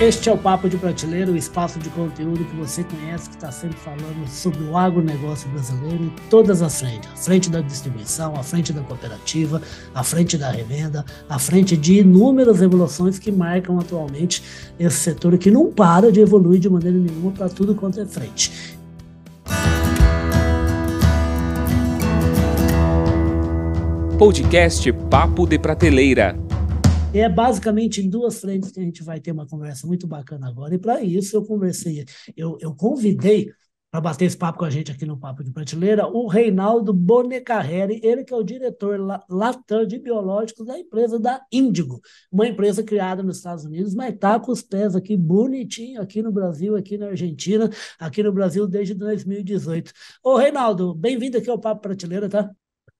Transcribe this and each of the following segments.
Este é o Papo de Prateleira, o espaço de conteúdo que você conhece, que está sempre falando sobre o agronegócio brasileiro em todas as frentes. A frente da distribuição, a frente da cooperativa, a frente da revenda, a frente de inúmeras evoluções que marcam atualmente esse setor que não para de evoluir de maneira nenhuma para tudo quanto é frente. Podcast Papo de Prateleira é basicamente em duas frentes que a gente vai ter uma conversa muito bacana agora. E para isso eu conversei, eu, eu convidei para bater esse papo com a gente aqui no Papo de Prateleira, o Reinaldo Bonecarreri, ele que é o diretor Latam de biológicos da empresa da Índigo, uma empresa criada nos Estados Unidos, mas está com os pés aqui bonitinho, aqui no Brasil, aqui na Argentina, aqui no Brasil desde 2018. Ô Reinaldo, bem-vindo aqui ao Papo Prateleira, tá?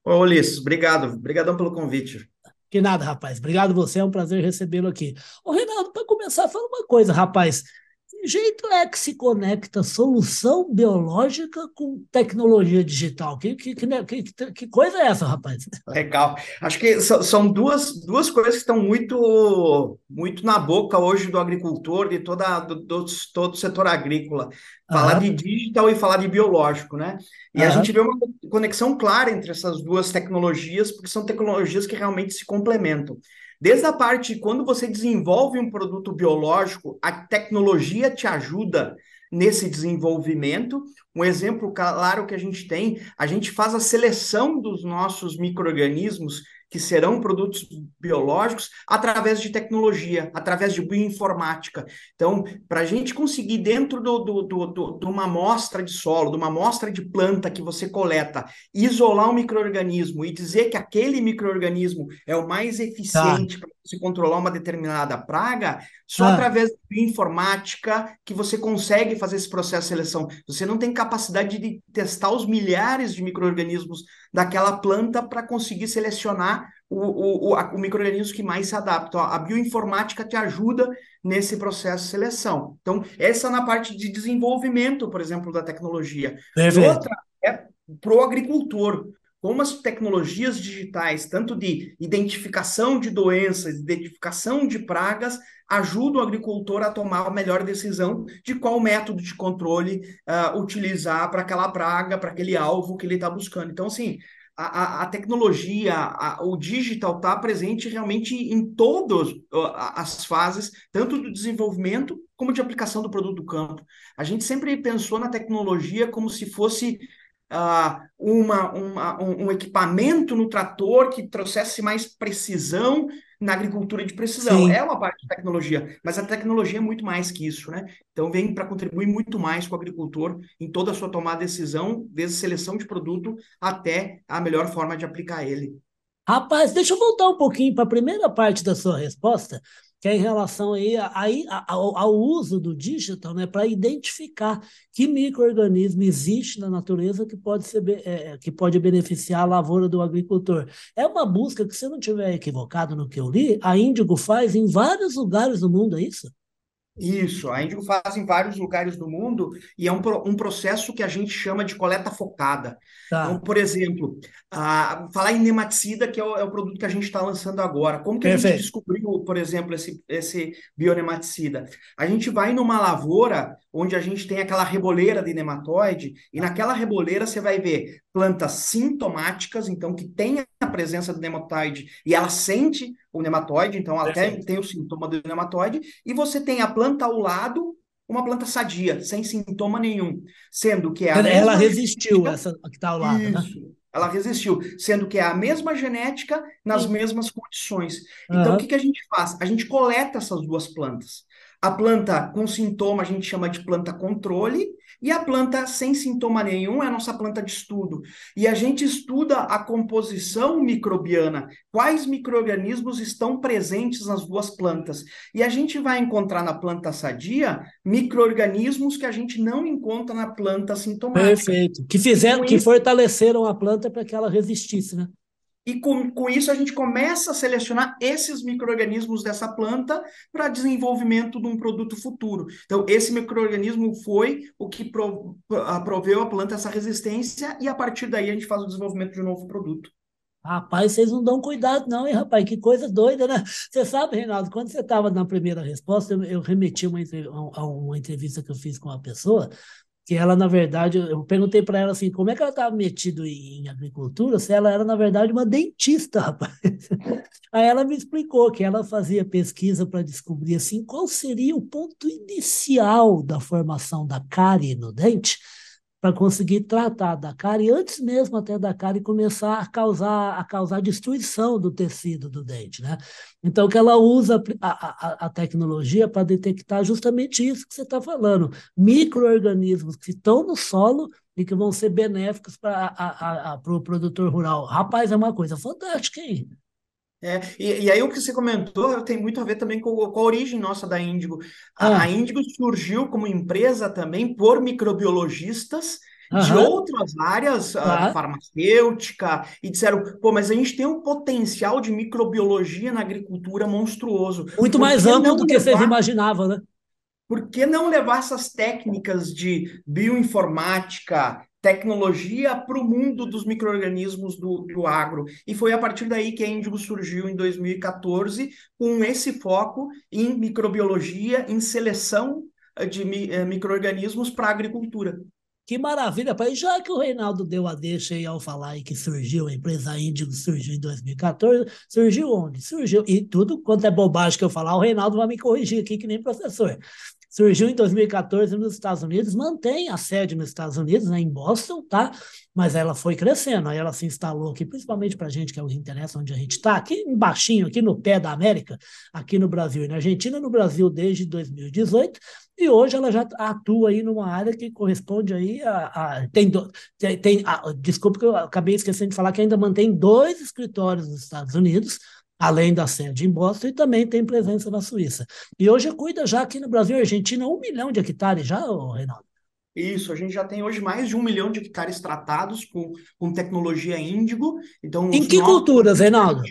Ô Ulisses, obrigado, obrigadão pelo convite. Que nada, rapaz. Obrigado você, é um prazer recebê-lo aqui. Ô, Reinaldo, para começar, fala uma coisa, rapaz. Que jeito é que se conecta solução biológica com tecnologia digital? Que, que, que, que, coisa é essa, rapaz? Legal. Acho que são duas, duas coisas que estão muito, muito na boca hoje do agricultor, de toda, do, do todo o setor agrícola. Falar de digital e falar de biológico, né? E a gente vê uma conexão clara entre essas duas tecnologias, porque são tecnologias que realmente se complementam. Desde a parte, quando você desenvolve um produto biológico, a tecnologia te ajuda nesse desenvolvimento. Um exemplo claro que a gente tem, a gente faz a seleção dos nossos micro-organismos que serão produtos biológicos através de tecnologia, através de bioinformática. Então, para a gente conseguir, dentro do, do, do, do, de uma amostra de solo, de uma amostra de planta que você coleta, isolar um microorganismo e dizer que aquele microorganismo é o mais eficiente tá. para você controlar uma determinada praga, só ah. através da bioinformática que você consegue fazer esse processo de seleção. Você não tem capacidade de testar os milhares de microorganismos daquela planta para conseguir selecionar o, o, o, o microorganismo que mais se adapta. A bioinformática te ajuda nesse processo de seleção. Então, essa na parte de desenvolvimento, por exemplo, da tecnologia. Perfeito. Outra é para o agricultor como as tecnologias digitais, tanto de identificação de doenças, identificação de pragas, ajudam o agricultor a tomar a melhor decisão de qual método de controle uh, utilizar para aquela praga, para aquele alvo que ele está buscando. Então, assim, a, a, tecnologia, a, o digital está presente realmente em todas as fases, tanto do desenvolvimento como de aplicação do produto do campo. A gente sempre pensou na tecnologia como se fosse uh, uma, uma, um, um, equipamento no trator que trouxesse mais precisão na agricultura de precisão. Sim. É uma parte de tecnologia, mas a tecnologia é muito mais que isso, né? Então vem para contribuir muito mais com o agricultor em toda a sua tomada de decisão, desde seleção de produto até a melhor forma de aplicar ele. Rapaz, deixa eu voltar um pouquinho para a primeira parte da sua resposta que é em relação aí, aí ao, ao, uso do digital né, para identificar que microorganismo existe na natureza que pode, ser, é, é, que pode beneficiar a lavoura do agricultor. É uma busca que, se eu não estiver equivocado no que eu li, a Índigo faz em vários lugares do mundo, é isso? Isso, a Índigo faz em vários lugares do mundo e é um, um processo que a gente chama de coleta focada. Tá. Então, por exemplo, a, falar em nematicida, que é o, é o produto que a gente está lançando agora. Como que Perfeito. a gente descobriu, por exemplo, esse, esse bionematicida? A gente vai numa lavoura onde a gente tem aquela reboleira de nematóide e naquela reboleira você vai ver plantas sintomáticas, então que tem a presença do nematóide e ela sente o nematóide, então até tem o sintoma do nematóide, e você tem a planta ao lado, uma planta sadia, sem sintoma nenhum, sendo que é a Ela resistiu, genética, essa que está ao lado, né? isso, né? Ela resistiu, sendo que é a mesma genética nas mesmas condições. Então, uhum. o que, que a gente faz? A gente coleta essas duas plantas. A planta com sintoma a gente chama de planta controle, e a planta sem sintoma nenhum é a nossa planta de estudo. E a gente estuda a composição microbiana, quais micro-organismos estão presentes nas duas plantas. E a gente vai encontrar na planta sadia micro-organismos que a gente não encontra na planta sintomática. Perfeito. Que fizeram, que fortaleceram a planta para que ela resistisse, né? E com, com isso a gente começa a selecionar esses micro-organismos dessa planta para desenvolvimento de um produto futuro. Então, esse microorganismo foi o que pro, proveu a planta essa resistência, e a partir daí a gente faz o desenvolvimento de um novo produto. Rapaz, vocês não dão cuidado, não, hein, rapaz? Que coisa doida, né? Você sabe, Reinaldo, quando você estava na primeira resposta, eu, eu remeti uma, a uma entrevista que eu fiz com uma pessoa que ela, na verdade, eu perguntei para ela assim, como é que ela estava metida em, em, agricultura, se ela era, na verdade, uma dentista, rapaz. Aí ela me explicou que ela fazia pesquisa para descobrir, assim, qual seria o ponto inicial da formação da cárie no dente, para conseguir tratar da cárie antes mesmo até da cárie começar a causar, a causar destruição do tecido do dente, né? Então, que ela usa a, a, a tecnologia para detectar justamente isso que você está falando, micro-organismos que estão no solo e que vão ser benéficos para o pro produtor rural. Rapaz, é uma coisa fantástica, hein? É, e, e, aí o que você comentou tem muito a ver também com, com a origem nossa da Índigo. A, ah. a Índigo surgiu como empresa também por microbiologistas uhum. de outras áreas, ah. farmacêutica, e disseram, pô, mas a gente tem um potencial de microbiologia na agricultura monstruoso. Muito mais amplo do que levar... vocês imaginavam, né? Por que não levar essas técnicas de bioinformática, tecnologia para o mundo dos micro-organismos do, do agro. E foi a partir daí que a Índigo surgiu em 2014, com esse foco em microbiologia, em seleção eh, de eh, micro-organismos para a agricultura. Que maravilha, pai. Já que o Reinaldo deu a deixa aí ao falar aí que surgiu, a empresa Índigo surgiu em 2014, surgiu onde? Surgiu, e tudo quanto é bobagem que eu falar, o Reinaldo vai me corrigir aqui, que nem professor surgiu em 2014 nos Estados Unidos, mantém a sede nos Estados Unidos, né, em Boston, tá? Mas ela foi crescendo, aí ela se instalou aqui, principalmente para a gente que é o que interessa onde a gente está, aqui embaixo, aqui no pé da América, aqui no Brasil e na Argentina, no Brasil desde 2018, e hoje ela já atua aí numa área que corresponde aí a, a tem, tem, tem a, desculpa que eu acabei esquecendo de falar que ainda mantém dois escritórios nos Estados Unidos, além da sede em Boston, e também tem presença na Suíça. E hoje cuida já aqui no Brasil e Argentina um milhão de hectares já, Reinaldo? Isso, a gente já tem hoje mais de um milhão de hectares tratados com, com tecnologia índigo. Então, em que culturas, Reinaldo?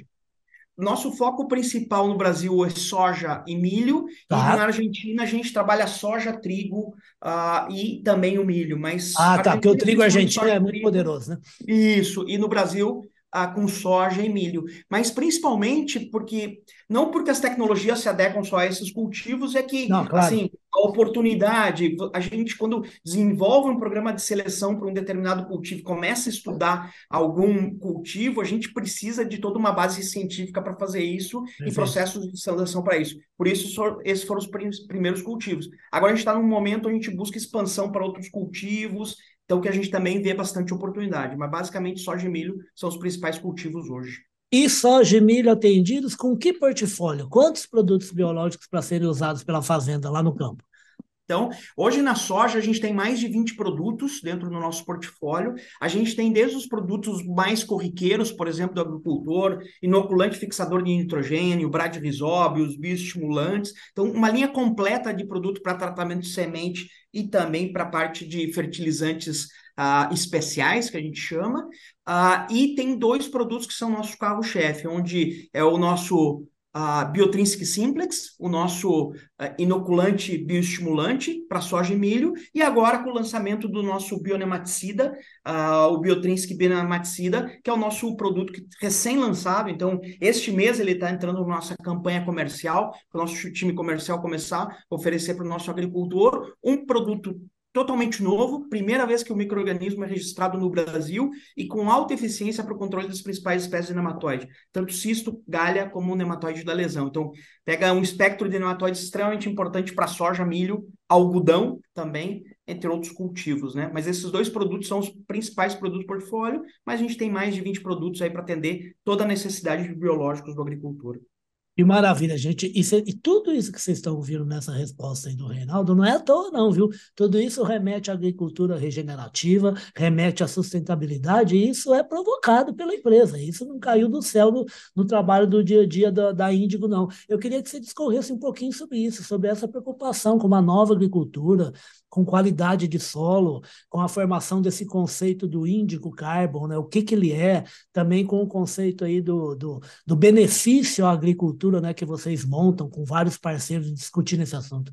Nosso foco principal no Brasil é soja e milho, tá. e na Argentina a gente trabalha soja, trigo uh, e também o milho. Mas ah, tá, porque o trigo argentino é muito poderoso, né? Isso, e no Brasil ah, com soja e milho, mas principalmente porque não porque as tecnologias se adequam só a esses cultivos, é que não, claro. assim, a oportunidade, a gente quando desenvolve um programa de seleção para um determinado cultivo, começa a estudar algum cultivo, a gente precisa de toda uma base científica para fazer isso e processos de seleção para isso. Por isso, esses foram os primeiros cultivos. Agora a gente está num momento onde a gente busca expansão para outros cultivos, então, que a gente também vê bastante oportunidade. Mas, basicamente, soja e milho são os principais cultivos hoje. E soja e milho atendidos com que portfólio? Quantos produtos biológicos para serem usados pela fazenda lá no campo? Então, hoje na soja a gente tem mais de 20 produtos dentro do nosso portfólio. A gente tem desde os produtos mais corriqueiros, por exemplo, do agricultor, inoculante fixador de nitrogênio, bradyrhizóbios, bioestimulantes. Então, uma linha completa de produto para tratamento de semente e também para a parte de fertilizantes uh, especiais, que a gente chama. Uh, e tem dois produtos que são nosso carro-chefe, onde é o nosso a Biotrinsic Simplex, o nosso uh, inoculante bioestimulante para soja e milho, e agora com o lançamento do nosso bionematicida, o Biotrinsic Bionematicida, que é o nosso produto recém-lançado, então este mês ele está entrando na nossa campanha comercial, para o nosso time comercial começar a oferecer para o nosso agricultor um produto totalmente novo, primeira vez que o microorganismo é registrado no Brasil e com alta eficiência para o controle das principais espécies de nematóide, tanto cisto, galha, como nematóide da lesão. Então, pega um espectro de nematóides extremamente importante para soja, milho, algodão também, entre outros cultivos, né? Mas esses dois produtos são os principais produtos do portfólio, mas a gente tem mais de 20 produtos aí para atender toda a necessidade de biológicos do agricultor. Que maravilha, gente. E, cê, e, tudo isso que vocês estão ouvindo nessa resposta aí do Reinaldo não é à toa, não, viu? Tudo isso remete à agricultura regenerativa, remete à sustentabilidade, e isso é provocado pela empresa. Isso não caiu do céu no, no trabalho do dia a dia da, da Índigo, não. Eu queria que você discorresse um pouquinho sobre isso, sobre essa preocupação com uma nova agricultura, com qualidade de solo, com a formação desse conceito do índico carbon, né? o que, que ele é, também com o conceito aí do, do, do benefício à agricultura né, que vocês montam com vários parceiros discutindo esse assunto.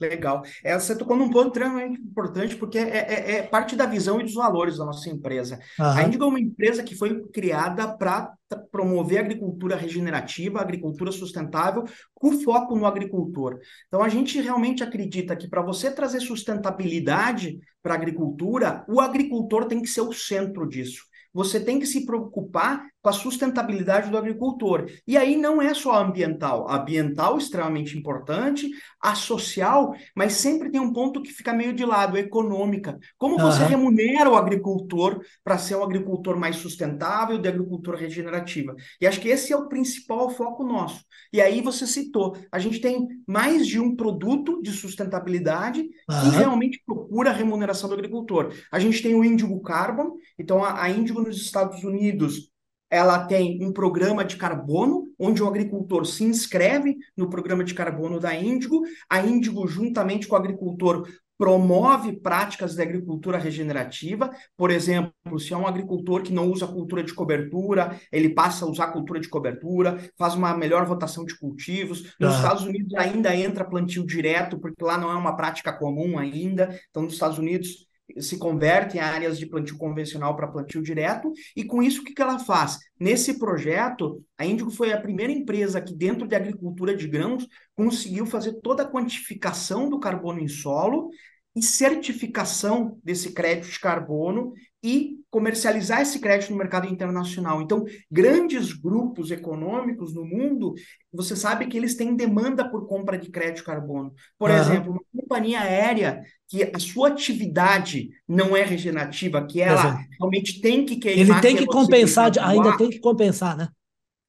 Legal. É, você tocou num ponto extremamente importante, porque é, é, é, parte da visão e dos valores da nossa empresa. Uhum. A Indigo é uma empresa que foi criada para promover a agricultura regenerativa, a agricultura sustentável, com foco no agricultor. Então, a gente realmente acredita que para você trazer sustentabilidade para a agricultura, o agricultor tem que ser o centro disso você tem que se preocupar com a sustentabilidade do agricultor. E aí não é só ambiental. A ambiental extremamente importante, a social, mas sempre tem um ponto que fica meio de lado, econômica. Como uhum. você remunera o agricultor para ser um agricultor mais sustentável, de agricultura regenerativa? E acho que esse é o principal foco nosso. E aí você citou, a gente tem mais de um produto de sustentabilidade uhum. que realmente procura a remuneração do agricultor. A gente tem o Indigo Carbon, então a, a Indigo nos Estados Unidos ela tem um programa de carbono, onde o agricultor se inscreve no programa de carbono da Índigo. A Índigo, juntamente com o agricultor, promove práticas de agricultura regenerativa. Por exemplo, se é um agricultor que não usa cultura de cobertura, ele passa a usar cultura de cobertura, faz uma melhor rotação de cultivos. Nos ah. Estados Unidos ainda entra plantio direto, porque lá não é uma prática comum ainda. Então, nos Estados Unidos se converte em áreas de plantio convencional para plantio direto, e com isso o que, que ela faz? Nesse projeto, a Índigo foi a primeira empresa que, dentro de agricultura de grãos, conseguiu fazer toda a quantificação do carbono em solo e certificação desse crédito de carbono e comercializar esse crédito no mercado internacional. Então, grandes grupos econômicos no mundo, você sabe que eles têm demanda por compra de crédito de carbono. Por uhum. exemplo, uma companhia aérea que a sua atividade não é regenerativa, que ela realmente tem que queimar... Ele tem que compensar, ainda tem que compensar, né?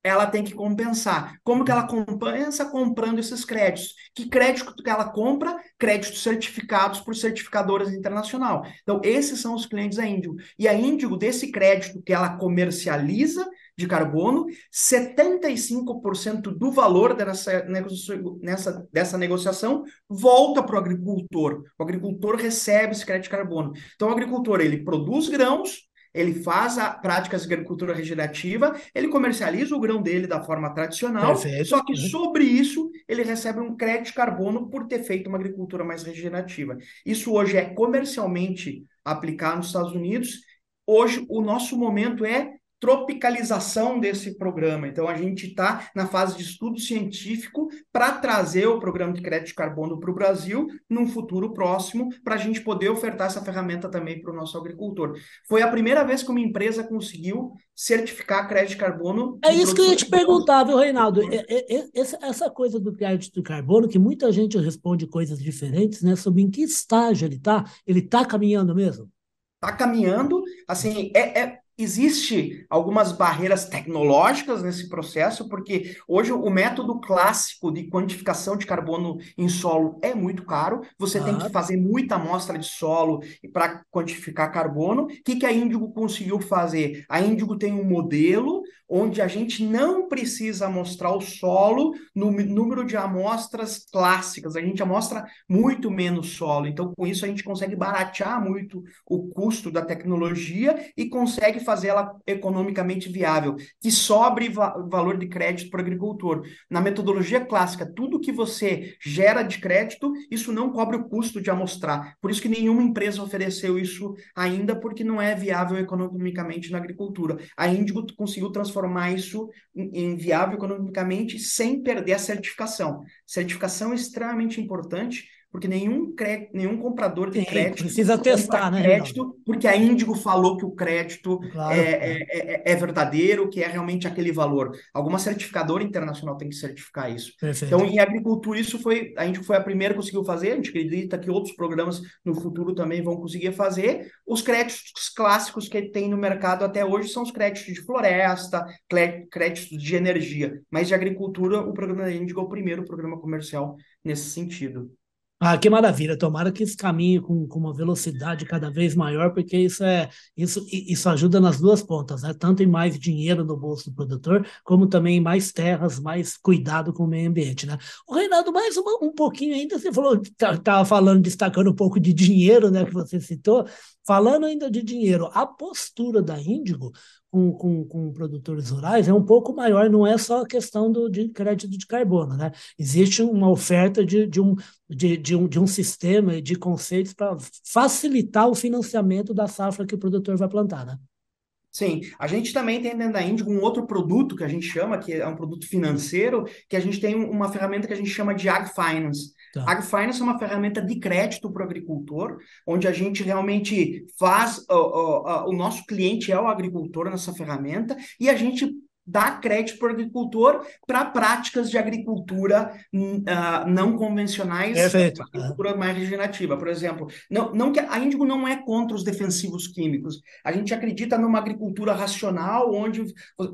ela tem que compensar. Como que ela compensa? Comprando esses créditos. Que crédito que ela compra? Créditos certificados por certificadoras internacional. Então, esses são os clientes da Índigo. E a Índigo, desse crédito que ela comercializa de carbono, 75% do valor dessa, nessa, dessa negociação volta para o agricultor. O agricultor recebe esse crédito de carbono. Então, o agricultor, ele produz grãos, ele faz a práticas de agricultura regenerativa, ele comercializa o grão dele da forma tradicional, Perfeito. só que sobre isso ele recebe um crédito de carbono por ter feito uma agricultura mais regenerativa. Isso hoje é comercialmente aplicado nos Estados Unidos. Hoje o nosso momento é tropicalização desse programa. Então, a gente está na fase de estudo científico para trazer o programa de crédito de carbono para o Brasil num futuro próximo, para a gente poder ofertar essa ferramenta também para o nosso agricultor. Foi a primeira vez que uma empresa conseguiu certificar crédito de carbono. É isso que eu ia te perguntar, viu, Reinaldo? É, é, é, essa coisa do crédito de carbono, que muita gente responde coisas diferentes, né? Sobre em que estágio ele está, ele está caminhando mesmo? Está caminhando, assim, é, é Existe algumas barreiras tecnológicas nesse processo, porque hoje o método clássico de quantificação de carbono em solo é muito caro. Você ah. tem que fazer muita amostra de solo para quantificar carbono. O que, que a Índigo conseguiu fazer? A Índigo tem um modelo onde a gente não precisa mostrar o solo no número de amostras clássicas, a gente amostra muito menos solo. Então, com isso, a gente consegue baratear muito o custo da tecnologia e consegue fazer ela economicamente viável, que sobre va valor de crédito para o agricultor. Na metodologia clássica, tudo que você gera de crédito, isso não cobre o custo de amostrar. Por isso que nenhuma empresa ofereceu isso ainda, porque não é viável economicamente na agricultura. A Índigo conseguiu transformar isso em, viável economicamente sem perder a certificação. Certificação é extremamente importante porque nenhum, cre... nenhum comprador de Sim, crédito precisa testar, né? Crédito, porque a Índigo falou que o crédito claro, é, é, é, é, verdadeiro, que é realmente aquele valor. Alguma certificadora internacional tem que certificar isso. Perfeito. Então, em agricultura, isso foi. A Índigo foi a primeira que conseguiu fazer. A gente acredita que outros programas no futuro também vão conseguir fazer. Os créditos clássicos que tem no mercado até hoje são os créditos de floresta, créditos de energia. Mas de agricultura, o programa da Índigo é o primeiro programa comercial nesse sentido. Ah, que maravilha! Tomara que isso caminhe com, com uma velocidade cada vez maior, porque isso é isso, isso ajuda nas duas pontas, né? Tanto em mais dinheiro no bolso do produtor, como também em mais terras, mais cuidado com o meio ambiente, né? O Reinaldo, mais uma, um pouquinho ainda, você falou, estava tá, falando, destacando um pouco de dinheiro, né? Que você citou. Falando ainda de dinheiro, a postura da Índigo com, com, com produtores rurais é um pouco maior, não é só a questão do, de crédito de carbono, né? Existe uma oferta de, de, um, de, de, um, de um sistema de conceitos para facilitar o financiamento da safra que o produtor vai plantar, né? Sim, a gente também tem dentro da Índigo um outro produto que a gente chama, que é um produto financeiro, que a gente tem uma ferramenta que a gente chama de Ag Finance. Tá. Ag Finance é uma ferramenta de crédito para o agricultor, onde a gente realmente faz, uh, uh, o nosso cliente é o agricultor nessa ferramenta, e a gente dá crédito para o agricultor para práticas de agricultura uh, não convencionais, Perfeito. agricultura mais regenerativa. Por exemplo, não, não que a Índigo não é contra os defensivos químicos. A gente acredita numa agricultura racional, onde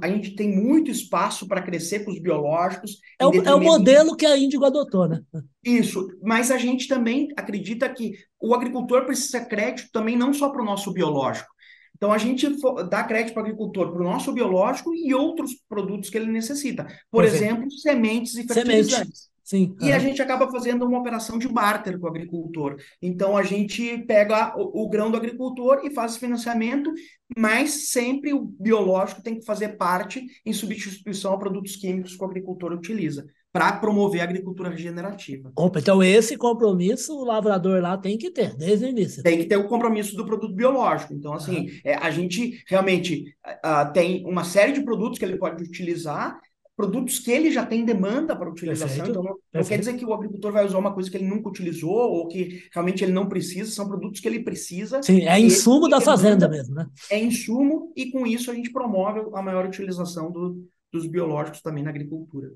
a gente tem muito espaço para crescer com os biológicos. É o, é o modelo que a Índigo adotou, né? Isso, mas a gente também acredita que o agricultor precisa crédito também não só para o nosso biológico, então, a gente dá crédito para o agricultor para o nosso biológico e outros produtos que ele necessita. Por Perfeito. exemplo, sementes e fertilizantes. Semente. Sim. E uhum. a gente acaba fazendo uma operação de barter com o agricultor. Então, a gente pega o, o grão do agricultor e faz financiamento, mas sempre o biológico tem que fazer parte em substituição a produtos químicos que o agricultor utiliza para promover a agricultura regenerativa. Opa, então esse compromisso o lavrador lá tem que ter, desde o início. Tem que ter o compromisso do produto biológico. Então, assim, é, a gente realmente uh, tem uma série de produtos que ele pode utilizar, produtos que ele já tem demanda para utilização. Perfeito. Então, não, não quer dizer que o agricultor vai usar uma coisa que ele nunca utilizou ou que realmente ele não precisa, são produtos que ele precisa. Sim, é insumo da fazenda mesmo, né? É insumo e com isso a gente promove a maior utilização do, dos biológicos também na agricultura.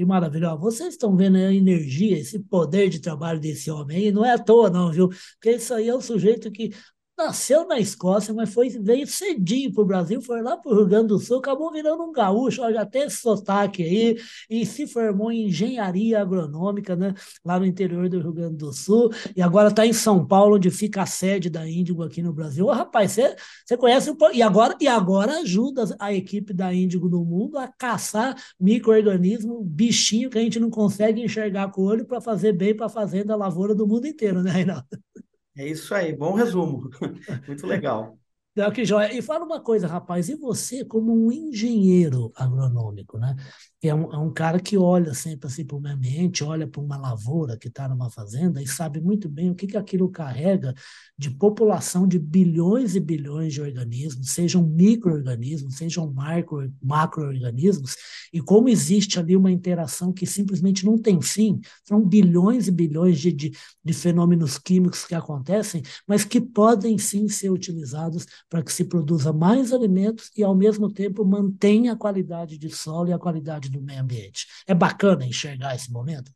Que maravilha. Vocês estão vendo a energia, esse poder de trabalho desse homem aí, não é à toa, não, viu? Porque isso aí é um sujeito que nasceu na Escócia, mas foi, veio cedinho para o Brasil, foi lá para o Rio Grande do Sul, acabou virando um gaúcho, ó, já tem esse sotaque aí, e se formou em engenharia agronômica, né, lá no interior do Rio Grande do Sul, e agora está em São Paulo, onde fica a sede da Índigo aqui no Brasil. Ô, rapaz, você conhece, e agora, e agora ajuda a equipe da Índigo no mundo a caçar micro-organismo, bichinho que a gente não consegue enxergar com o olho para fazer bem para a fazenda, a lavoura do mundo inteiro, né, Reinaldo? É isso aí, bom resumo. Muito legal. Que joia. E fala uma coisa, rapaz, e você, como um engenheiro agronômico, né? É um, é um cara que olha sempre assim para o meio ambiente, olha para uma lavoura que está numa fazenda e sabe muito bem o que, que aquilo carrega de população de bilhões e bilhões de organismos, sejam micro-organismos, sejam macro-organismos, e como existe ali uma interação que simplesmente não tem fim, são bilhões e bilhões de, de, de fenômenos químicos que acontecem, mas que podem sim ser utilizados para que se produza mais alimentos e, ao mesmo tempo, mantenha a qualidade de solo e a qualidade do meio ambiente. É bacana enxergar esse momento?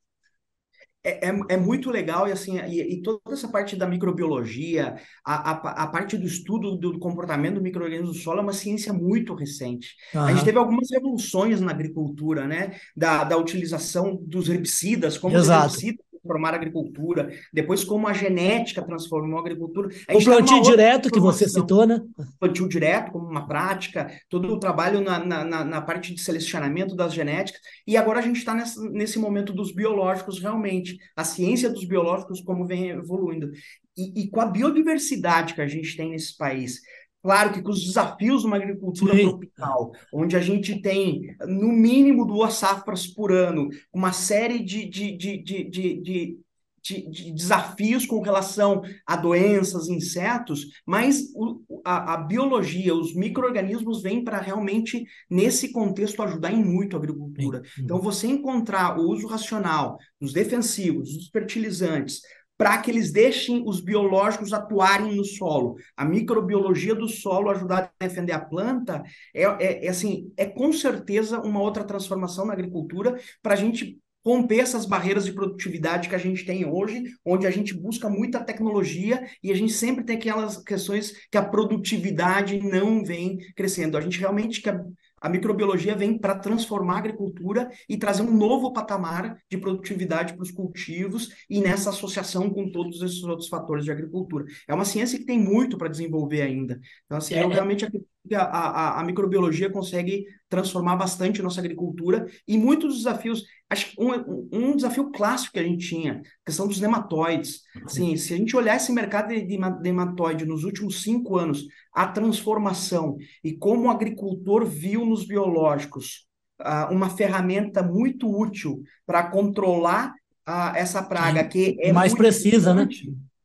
É, é, é, muito legal e assim e, e, toda essa parte da microbiologia, a, a, a parte do estudo do, comportamento do microorganismo do solo é uma ciência muito recente. Uhum. A gente teve algumas revoluções na agricultura, né? Da, da utilização dos herbicidas, como Exato. os herbicidas transformar a agricultura, depois como a genética transformou a agricultura. A o plantio direto que você citou, né? Plantio direto como uma prática, todo o trabalho na, na, na parte de selecionamento das genéticas, e agora a gente está nesse, nesse momento dos biológicos realmente, a ciência dos biológicos como vem evoluindo. E, e com a biodiversidade que a gente tem nesse país, Claro que com os desafios de uma agricultura Sim. tropical, onde a gente tem, no mínimo, duas safras por ano, uma série de, de, de, de, de, de de, de, desafios com relação a doenças, insetos, mas o, a, a, biologia, os micro-organismos vêm para realmente, nesse contexto, ajudar em muito a agricultura. Então, você encontrar o uso racional dos defensivos, dos fertilizantes, para que eles deixem os biológicos atuarem no solo. A microbiologia do solo ajudar a defender a planta é, é, é assim, é com certeza uma outra transformação na agricultura para a gente romper essas barreiras de produtividade que a gente tem hoje, onde a gente busca muita tecnologia e a gente sempre tem aquelas questões que a produtividade não vem crescendo. A gente realmente quer a microbiologia vem para transformar a agricultura e trazer um novo patamar de produtividade para os cultivos e nessa associação com todos esses outros fatores de agricultura. É uma ciência que tem muito para desenvolver ainda. Então, assim, é, eu realmente a, a, a, microbiologia consegue transformar bastante a nossa agricultura e muitos desafios. Acho que um, um desafio clássico que a gente tinha, a questão dos nematóides. Assim, se a gente olhar esse mercado de, de nematóide nos últimos cinco anos, a transformação e como o agricultor viu nos biológicos uh, uma ferramenta muito útil para controlar uh, essa praga, que é mais precisa, né?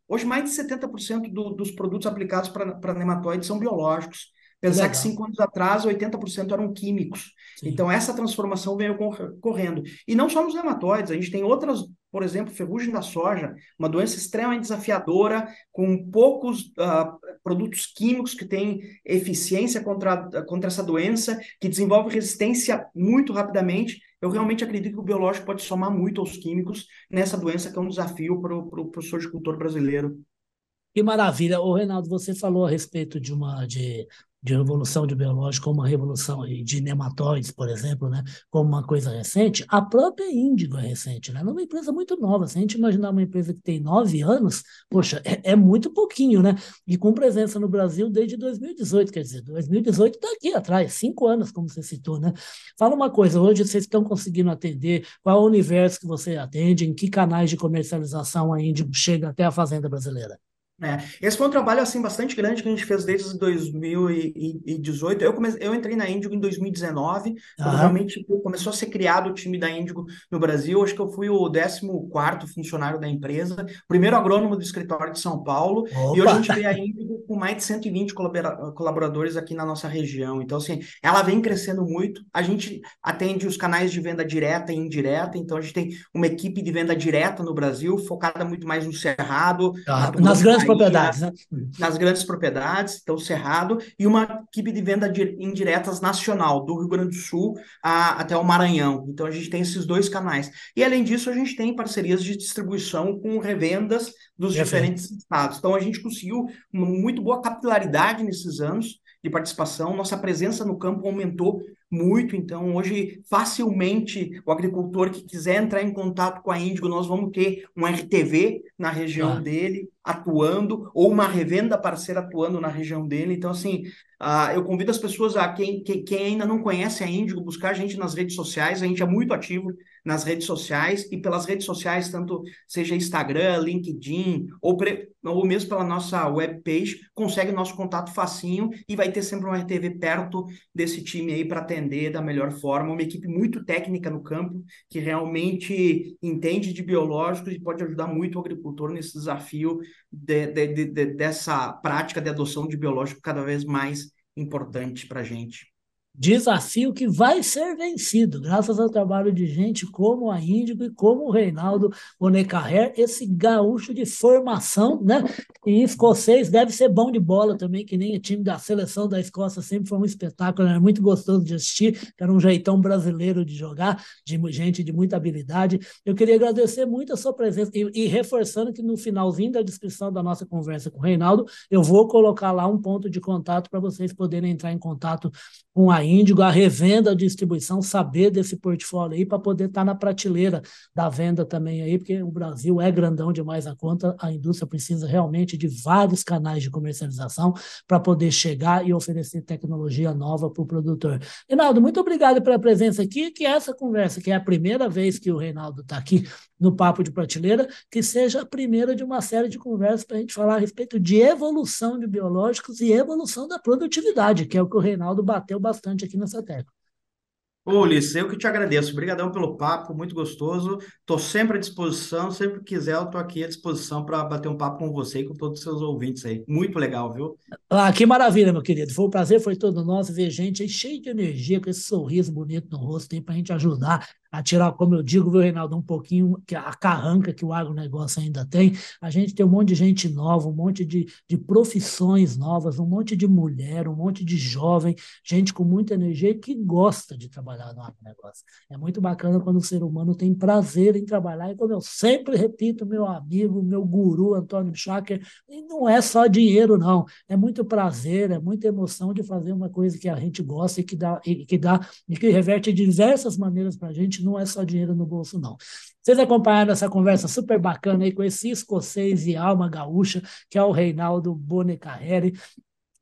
Hoje, mais de 70% do, dos produtos aplicados para nematóides são biológicos. Pensar Legal. que cinco anos atrás, 80% eram químicos. Sim. Então, essa transformação veio correndo. E não só nos nematóides, a gente tem outras, por exemplo, ferrugem da soja, uma doença extremamente desafiadora, com poucos uh, produtos químicos que têm eficiência contra, contra essa doença, que desenvolve resistência muito rapidamente. Eu realmente acredito que o biológico pode somar muito aos químicos nessa doença, que é um desafio para o sojicultor brasileiro. Que maravilha. Ô, Reinaldo, você falou a respeito de uma de de revolução de biológico como uma revolução de nematóides, por exemplo, né, como uma coisa recente, a própria Índigo é recente, né? é uma empresa muito nova. Se a gente imaginar uma empresa que tem nove anos, poxa, é, é muito pouquinho, né? E com presença no Brasil desde 2018, quer dizer, 2018 está aqui atrás, cinco anos, como você citou, né? Fala uma coisa, hoje vocês estão conseguindo atender, qual é o universo que você atende, em que canais de comercialização a Índigo chega até a fazenda brasileira? É, esse foi um trabalho assim bastante grande que a gente fez desde 2018. Eu, comecei, eu entrei na Índigo em 2019, quando realmente começou a ser criado o time da Índigo no Brasil. Acho que eu fui o 14 funcionário da empresa, primeiro agrônomo do escritório de São Paulo. Opa. E hoje a gente vê a Índigo com mais de 120 colaboradores aqui na nossa região. Então, assim, ela vem crescendo muito. A gente atende os canais de venda direta e indireta. Então, a gente tem uma equipe de venda direta no Brasil, focada muito mais no Cerrado. Ah, nas grandes propriedades, né? Nas grandes propriedades, então Cerrado, e uma equipe de venda indiretas nacional, do Rio Grande do Sul a, até o Maranhão. Então a gente tem esses dois canais. E além disso, a gente tem parcerias de distribuição com revendas dos diferentes estados. Então a gente conseguiu uma muito boa capilaridade nesses anos de participação, nossa presença no campo aumentou muito, então hoje facilmente o agricultor que quiser entrar em contato com a Índigo, nós vamos ter um RTV na região ah. dele atuando, ou uma revenda parceira atuando na região dele, então assim, uh, eu convido as pessoas a quem, quem, quem ainda não conhece a Índigo, buscar a gente nas redes sociais, a gente é muito ativo nas redes sociais e pelas redes sociais, tanto seja Instagram, LinkedIn ou, pre, ou mesmo pela nossa webpage, consegue nosso contato facinho e vai ter sempre um RTV perto desse time aí para atender da melhor forma. Uma equipe muito técnica no campo, que realmente entende de biológicos e pode ajudar muito o agricultor nesse desafio de, de, de, dessa prática de adoção de biológico cada vez mais importante para a gente desafio que vai ser vencido, graças ao trabalho de gente como a Índigo e como o Reinaldo Bonecarrer, esse gaúcho de formação, né? E escocês deve ser bom de bola também, que nem o time da seleção da Escócia sempre foi um espetáculo, era muito gostoso de assistir, era um jeitão brasileiro de jogar, de gente de muita habilidade. Eu queria agradecer muito a sua presença e, e reforçando que no finalzinho da descrição da nossa conversa com o Reinaldo, eu vou colocar lá um ponto de contato para vocês poderem entrar em contato com a Índigo, a revenda, a distribuição, saber desse portfólio aí para poder estar tá na prateleira da venda também aí, porque o Brasil é grandão demais a conta, a indústria precisa realmente de vários canais de comercialização para poder chegar e oferecer tecnologia nova para o produtor. Reinaldo, muito obrigado pela presença aqui, que essa conversa, que é a primeira vez que o Reinaldo está aqui no Papo de Prateleira, que seja a primeira de uma série de conversas para a gente falar a respeito de evolução de biológicos e evolução da produtividade, que é o que o Reinaldo bateu bastante aqui nessa tecla. Ô, Ulisses, eu que te agradeço. Obrigadão pelo papo, muito gostoso. Estou sempre à disposição, sempre que quiser, eu estou aqui à disposição para bater um papo com você e com todos os seus ouvintes aí. Muito legal, viu? Ah, que maravilha, meu querido. Foi um prazer, foi todo nosso ver gente aí cheio de energia, com esse sorriso bonito no rosto aí para a gente ajudar a tirar, como eu digo, viu, Reinaldo, um pouquinho que a carranca que o agronegócio ainda tem. A gente tem um monte de gente nova, um monte de, de profissões novas, um monte de mulher, um monte de jovem, gente com muita energia que gosta de trabalhar no agronegócio. É muito bacana quando o ser humano tem prazer em trabalhar, e como eu sempre repito, meu amigo, meu guru, Antônio Schacker, não é só dinheiro, não. É muito prazer, é muita emoção de fazer uma coisa que a gente gosta e que dá, e que, dá, e que reverte de diversas maneiras para a gente não é só dinheiro no bolso, não. Vocês acompanharam essa conversa super bacana aí com esse escocês e alma gaúcha, que é o Reinaldo Bonecarreri,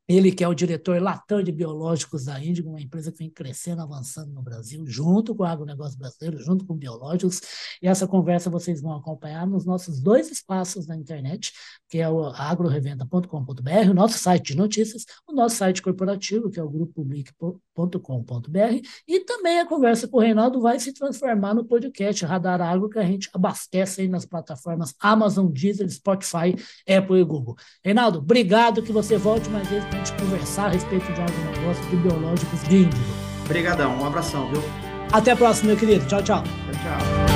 Ele que é o diretor Latam de Biológicos da Índigo, uma empresa que vem crescendo, avançando no Brasil, junto com o agronegócio brasileiro, junto com biológicos. E essa conversa vocês vão acompanhar nos nossos dois espaços na internet, que é o agrorevenda.com.br, o nosso site de notícias, o nosso site corporativo, que é o grupopublic.com.br, e também a conversa com o Reinaldo vai se transformar no podcast Radar Agro, que a gente abastece aí nas plataformas Amazon, Deezer, Spotify, Apple e Google. Reinaldo, obrigado que você volte mais vezes gente conversar a respeito de agronegócio de biológicos de índigo. Obrigadão, um abração, viu? Até a próxima, meu querido. Tchau, tchau. Tchau, tchau.